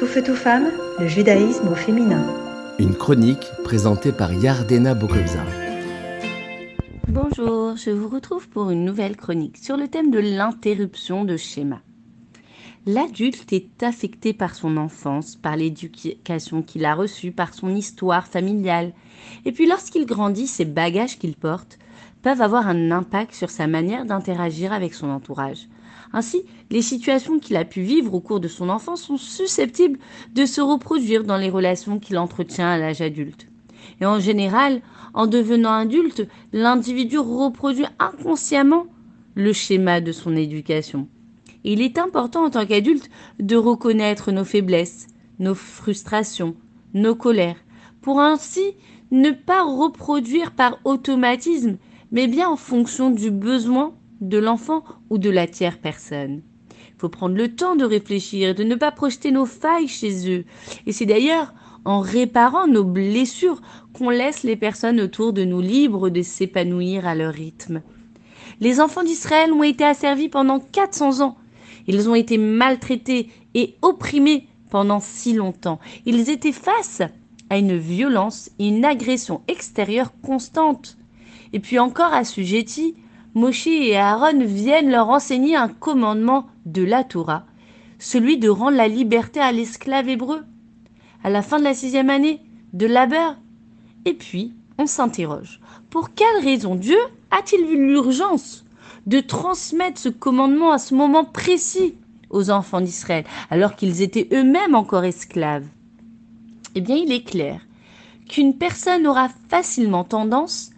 Tout feu, tout femme, le judaïsme au féminin. Une chronique présentée par Yardena Bokobza. Bonjour, je vous retrouve pour une nouvelle chronique sur le thème de l'interruption de schéma. L'adulte est affecté par son enfance, par l'éducation qu'il a reçue, par son histoire familiale. Et puis lorsqu'il grandit, ces bagages qu'il porte peuvent avoir un impact sur sa manière d'interagir avec son entourage. Ainsi, les situations qu'il a pu vivre au cours de son enfance sont susceptibles de se reproduire dans les relations qu'il entretient à l'âge adulte. Et en général, en devenant adulte, l'individu reproduit inconsciemment le schéma de son éducation. il est important en tant qu'adulte de reconnaître nos faiblesses, nos frustrations, nos colères, pour ainsi ne pas reproduire par automatisme, mais bien en fonction du besoin de l'enfant ou de la tiers personne. Il faut prendre le temps de réfléchir, de ne pas projeter nos failles chez eux. Et c'est d'ailleurs en réparant nos blessures qu'on laisse les personnes autour de nous libres de s'épanouir à leur rythme. Les enfants d'Israël ont été asservis pendant 400 ans. Ils ont été maltraités et opprimés pendant si longtemps. Ils étaient face à une violence et une agression extérieure constante. Et puis encore assujettis Moshe et Aaron viennent leur enseigner un commandement de la Torah, celui de rendre la liberté à l'esclave hébreu, à la fin de la sixième année, de labeur. Et puis, on s'interroge, pour quelle raison Dieu a-t-il vu l'urgence de transmettre ce commandement à ce moment précis aux enfants d'Israël, alors qu'ils étaient eux-mêmes encore esclaves? Eh bien, il est clair qu'une personne aura facilement tendance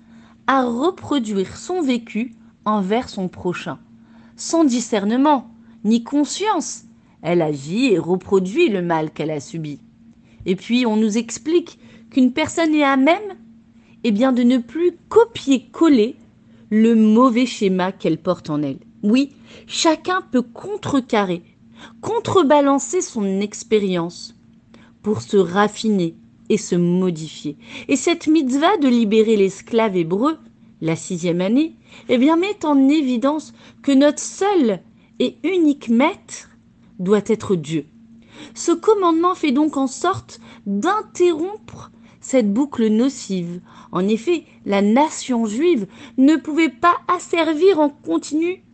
à reproduire son vécu envers son prochain, sans discernement ni conscience. Elle agit et reproduit le mal qu'elle a subi. Et puis on nous explique qu'une personne est à même eh bien de ne plus copier-coller le mauvais schéma qu'elle porte en elle. Oui, chacun peut contrecarrer, contrebalancer son expérience pour se raffiner et se modifier. Et cette mitzvah de libérer l'esclave hébreu la sixième année, eh bien, met en évidence que notre seul et unique maître doit être Dieu. Ce commandement fait donc en sorte d'interrompre cette boucle nocive. En effet, la nation juive ne pouvait pas asservir en continu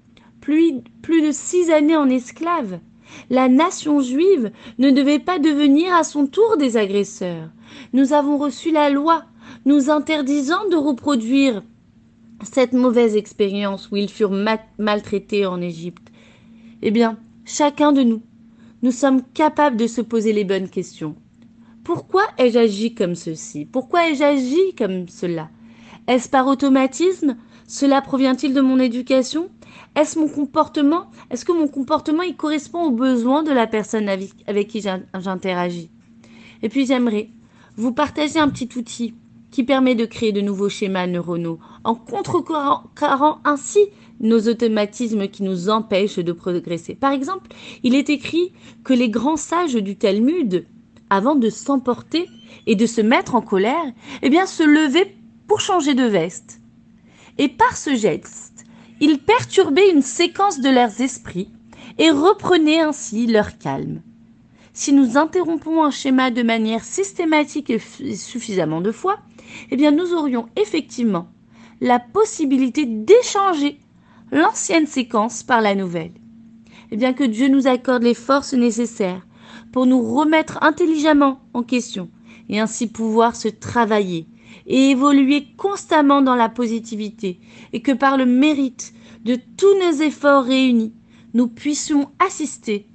plus, plus de six années en esclave. La nation juive ne devait pas devenir à son tour des agresseurs. Nous avons reçu la loi nous interdisant de reproduire cette mauvaise expérience où ils furent maltraités en Égypte. Eh bien, chacun de nous, nous sommes capables de se poser les bonnes questions. Pourquoi ai-je agi comme ceci? Pourquoi ai-je agi comme cela? Est-ce par automatisme? Cela provient-il de mon éducation? Est-ce mon comportement Est-ce que mon comportement il correspond aux besoins de la personne avec, qui j'interagis? Et puis j'aimerais vous partager un petit outil qui permet de créer de nouveaux schémas neuronaux en contrecarrant ainsi nos automatismes qui nous empêchent de progresser. Par exemple, il est écrit que les grands sages du Talmud, avant de s'emporter et de se mettre en colère, eh bien, se levaient pour changer de veste. Et par ce geste, ils perturbaient une séquence de leurs esprits et reprenaient ainsi leur calme. Si nous interrompons un schéma de manière systématique et suffisamment de fois, eh bien nous aurions effectivement la possibilité d'échanger l'ancienne séquence par la nouvelle. Eh bien que Dieu nous accorde les forces nécessaires pour nous remettre intelligemment en question et ainsi pouvoir se travailler et évoluer constamment dans la positivité et que par le mérite de tous nos efforts réunis, nous puissions assister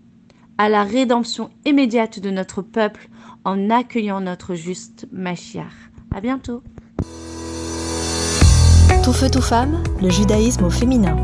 à la rédemption immédiate de notre peuple en accueillant notre juste Machiach. À bientôt. Tout feu, tout femme, le judaïsme au féminin.